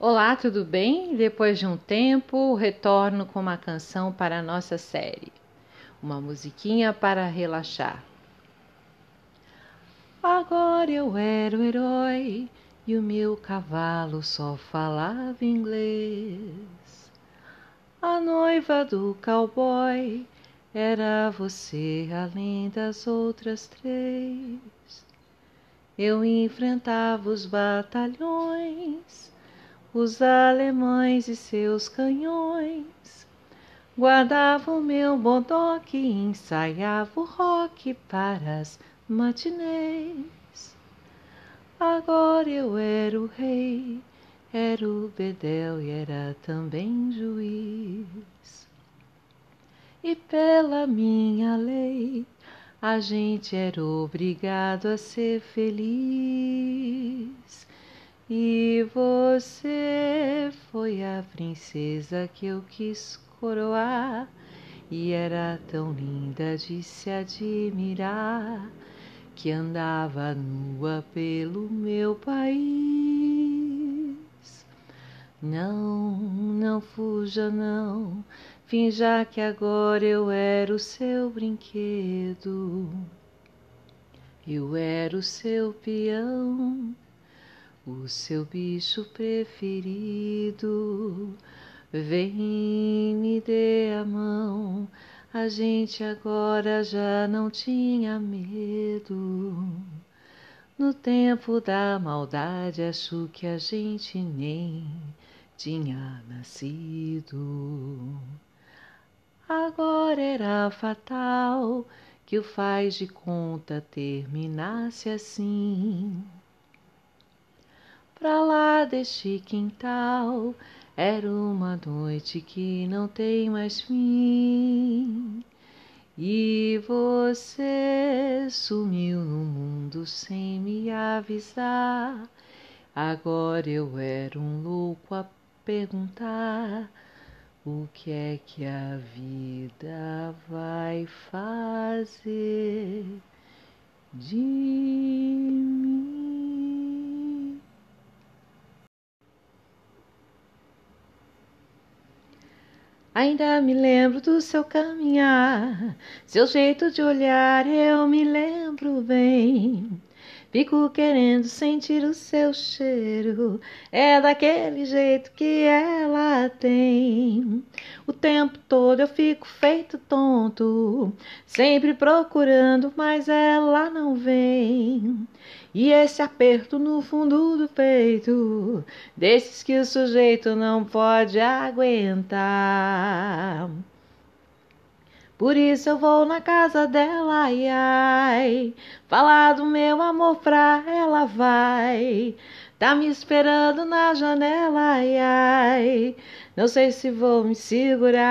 Olá, tudo bem? Depois de um tempo, retorno com uma canção para a nossa série. Uma musiquinha para relaxar. Agora eu era o herói e o meu cavalo só falava inglês. A noiva do cowboy era você além das outras três. Eu enfrentava os batalhões os alemães e seus canhões. Guardava o meu bodoque e ensaiava o rock para as matinês. Agora eu era o rei, era o bedel e era também juiz. E pela minha lei, a gente era obrigado a ser feliz. E você foi a princesa que eu quis coroar, e era tão linda de se admirar, que andava nua pelo meu país. Não, não fuja, não, finja que agora eu era o seu brinquedo. Eu era o seu peão o seu bicho preferido. Vem, me dê a mão. A gente agora já não tinha medo. No tempo da maldade, acho que a gente nem tinha nascido. Agora era fatal que o faz de conta terminasse assim. Pra lá deste quintal era uma noite que não tem mais fim. E você sumiu no mundo sem me avisar. Agora eu era um louco a perguntar o que é que a vida vai fazer de mim. Ainda me lembro do seu caminhar, seu jeito de olhar, eu me lembro bem. Fico querendo sentir o seu cheiro, é daquele jeito que ela tem. O tempo todo eu fico feito tonto, sempre procurando, mas ela não vem. E esse aperto no fundo do peito, desses que o sujeito não pode aguentar. Por isso eu vou na casa dela, ai, ai, falar do meu amor pra ela vai. Tá me esperando na janela, ai, ai, não sei se vou me segurar.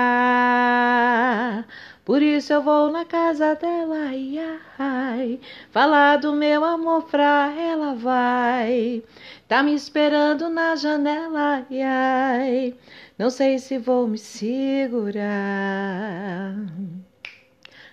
Por isso eu vou na casa dela, ai, ai, falar do meu amor pra ela vai. Tá me esperando na janela, ai, ai, não sei se vou me segurar.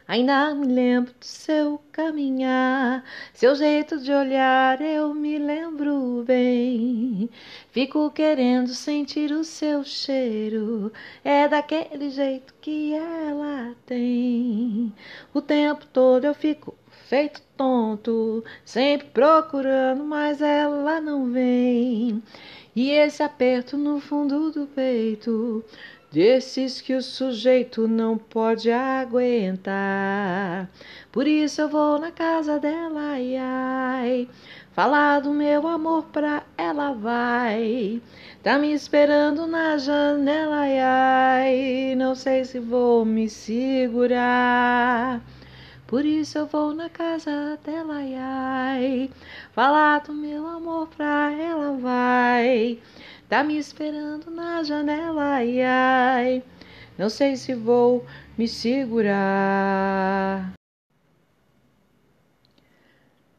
Ainda me lembro do seu caminhar, seu jeito de olhar, eu me lembro bem. Fico querendo sentir o seu cheiro, é daquele jeito que ela tem. O tempo todo eu fico feito tonto, sempre procurando, mas ela não vem. E esse aperto no fundo do peito desses que o sujeito não pode aguentar. Por isso eu vou na casa dela, ai, ai, falar do meu amor pra ela vai. Tá me esperando na janela, ai, ai, não sei se vou me segurar. Por isso eu vou na casa dela, ai, ai, falar do meu amor pra ela vai. Tá me esperando na janela, ai, ai. Não sei se vou me segurar.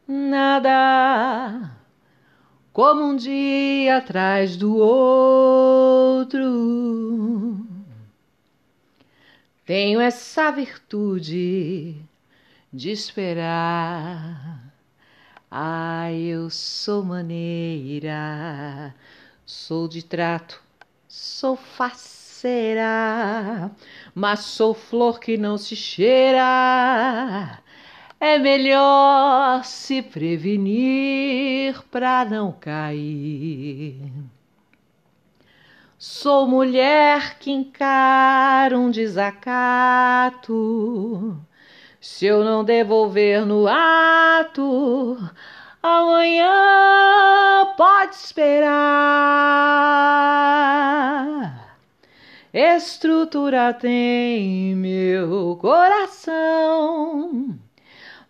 Nada como um dia atrás do outro. Tenho essa virtude de esperar. Ai, eu sou maneira sou de trato, sou faceira, mas sou flor que não se cheira. É melhor se prevenir para não cair. Sou mulher que encara um desacato. Se eu não devolver no ato, amanhã pode esperar. Estrutura tem meu coração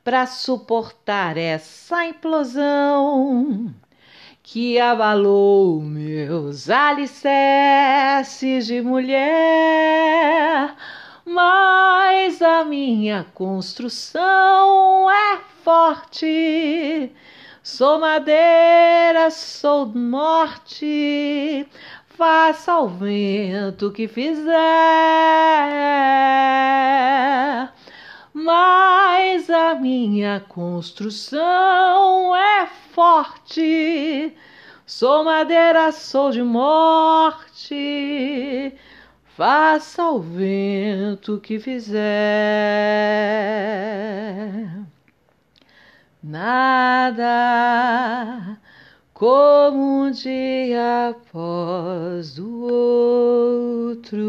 para suportar essa implosão que abalou meus alicerces de mulher. Mas a minha construção é forte. Sou madeira, sou morte. Faça ao vento que fizer mas a minha construção é forte. Sou madeira, sou de morte. Faça o vento que fizer. Nada como um dia após o outro.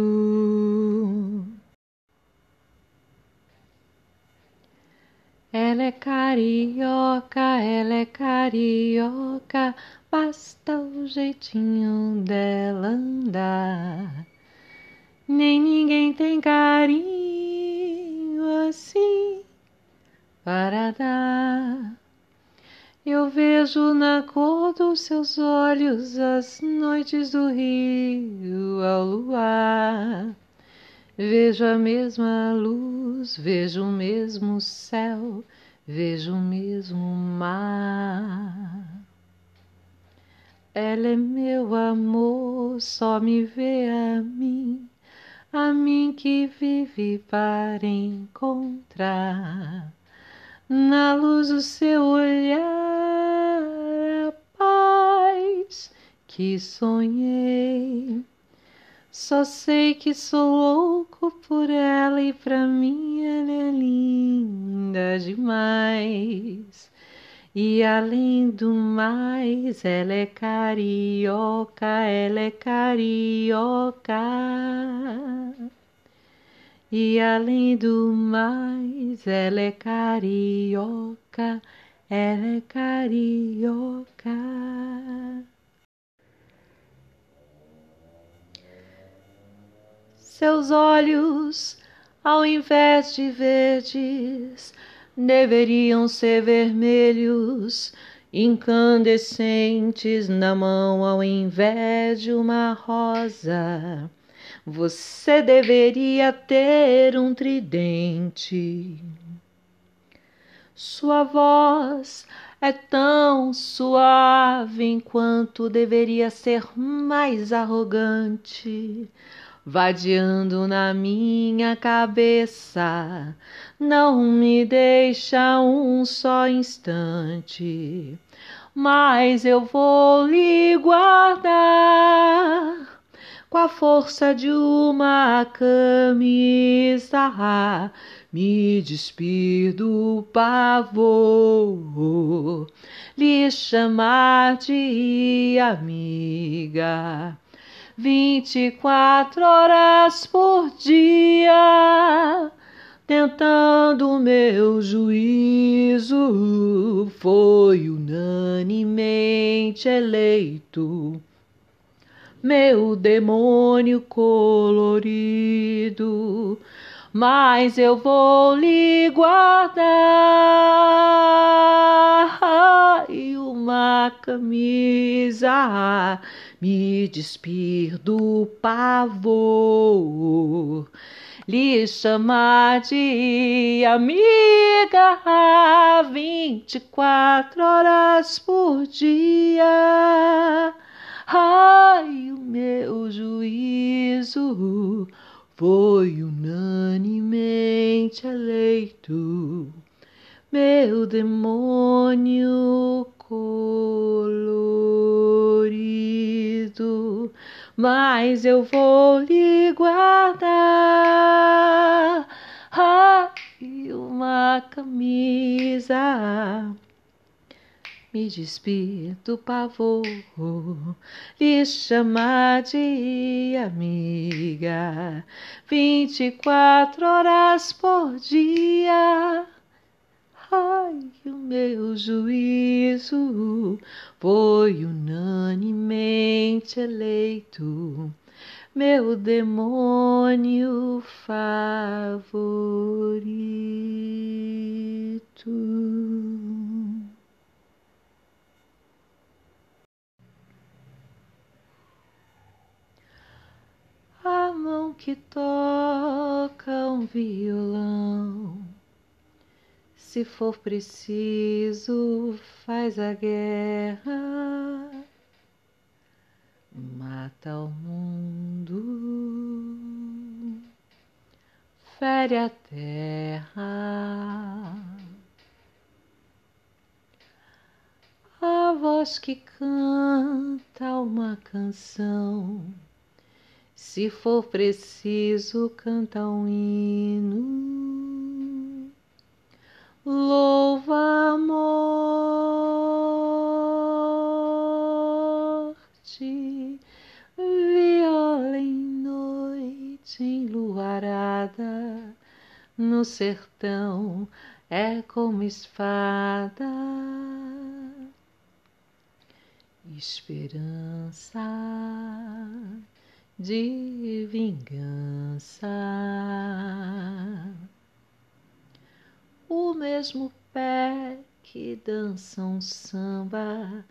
Ela é carioca, ela é carioca, basta o jeitinho dela andar. Nem ninguém tem carinho assim para dar. Eu vejo na cor dos seus olhos as noites do rio ao luar. Vejo a mesma luz, vejo o mesmo céu, vejo o mesmo mar. Ela é meu amor, só me vê a mim, a mim que vive para encontrar na luz do seu olhar a paz que sonhei. Só sei que sou louco por ela e pra mim ela é linda demais. E além do mais, ela é carioca, ela é carioca. E além do mais, ela é carioca, ela é carioca. Seus olhos, ao invés de verdes, deveriam ser vermelhos, incandescentes na mão, ao invés de uma rosa. Você deveria ter um tridente. Sua voz é tão suave enquanto deveria ser mais arrogante vadiando na minha cabeça, não me deixa um só instante, mas eu vou lhe guardar com a força de uma camisa. Me despir do pavor, lhe chamar de amiga vinte e quatro horas por dia, tentando meu juízo, foi unanimemente eleito. Meu demônio colorido, mas eu vou lhe guardar. E uma camisa. Me despir do pavor, lhe chamar de amiga vinte e quatro horas por dia. Ai, o meu juízo foi unanimemente eleito, meu demônio colorido. Mas eu vou lhe guardar. Ai, uma camisa me despir do pavor, lhe chamar de amiga, vinte e quatro horas por dia. Ai, o meu juízo foi unanimemente eleito meu demônio favorito. A mão que toca um violão, se for preciso, faz a guerra, mata o mundo, fere a terra. A voz que canta uma canção se for preciso, canta um hino. Louva a morte, viola em noite enluarada, no sertão é como espada. Esperança de vingança. O mesmo pé que dança um samba,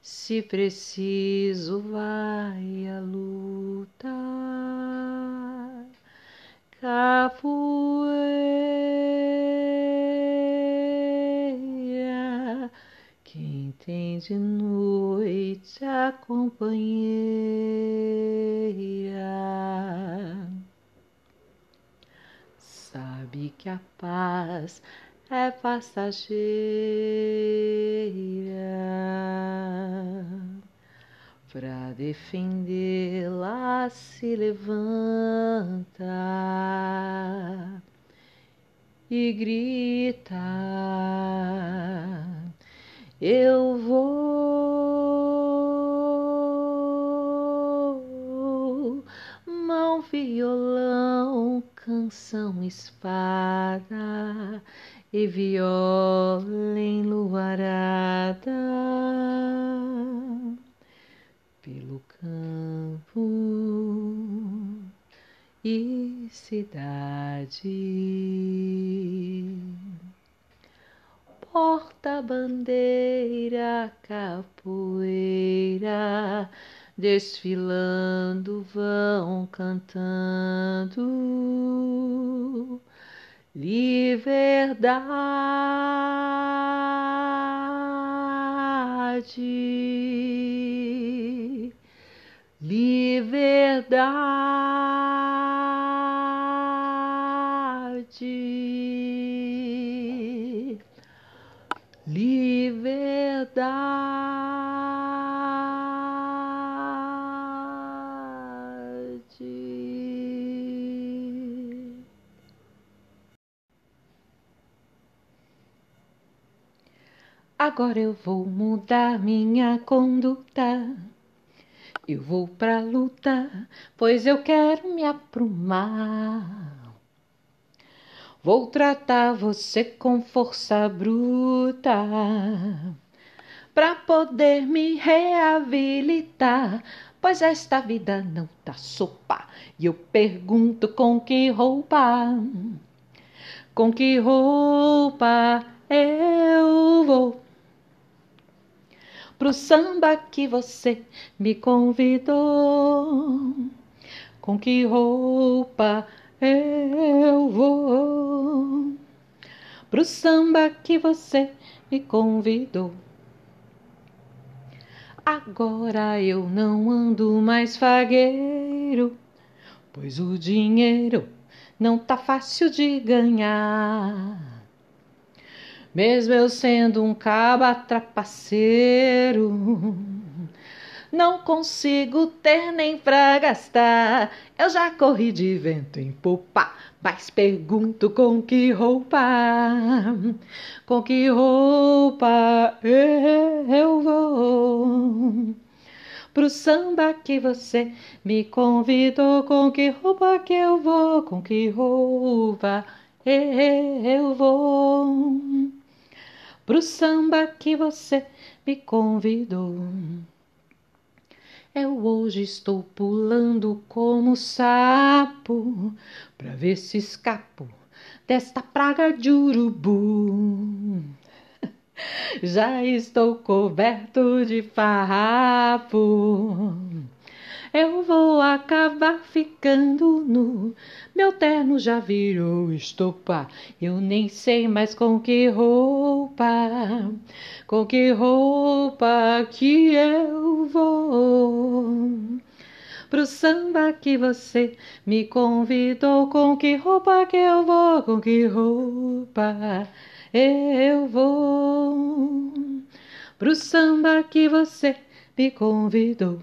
se preciso, vai à luta. Capoeira, quem tem de noite a companheira sabe que a paz é passageira. Pra defendê-la se levanta e grita: Eu vou, mão canção, espada e viola enluarada pelo campo e cidade. Porta-bandeira, capoeira, desfilando vão cantando. Liberdade, liberdade, liberdade. Agora eu vou mudar minha conduta. Eu vou pra luta, pois eu quero me aprumar. Vou tratar você com força bruta pra poder me reabilitar. Pois esta vida não tá sopa. E eu pergunto com que roupa? Com que roupa eu vou? Pro samba que você me convidou. Com que roupa eu vou? Pro samba que você me convidou. Agora eu não ando mais fagueiro, pois o dinheiro não tá fácil de ganhar. Mesmo eu sendo um caba trapaceiro, não consigo ter nem pra gastar. Eu já corri de vento em popa, mas pergunto com que roupa, com que roupa eu vou. Pro samba que você me convidou, com que roupa que eu vou, com que roupa eu vou. Pro samba que você me convidou. Eu hoje estou pulando como sapo pra ver se escapo desta praga de urubu. Já estou coberto de farrapo. Eu vou acabar ficando nu. Meu terno já virou estopa. Eu nem sei mais com que roupa, com que roupa que eu vou. Pro samba que você me convidou, com que roupa que eu vou, com que roupa eu vou. Pro samba que você me convidou.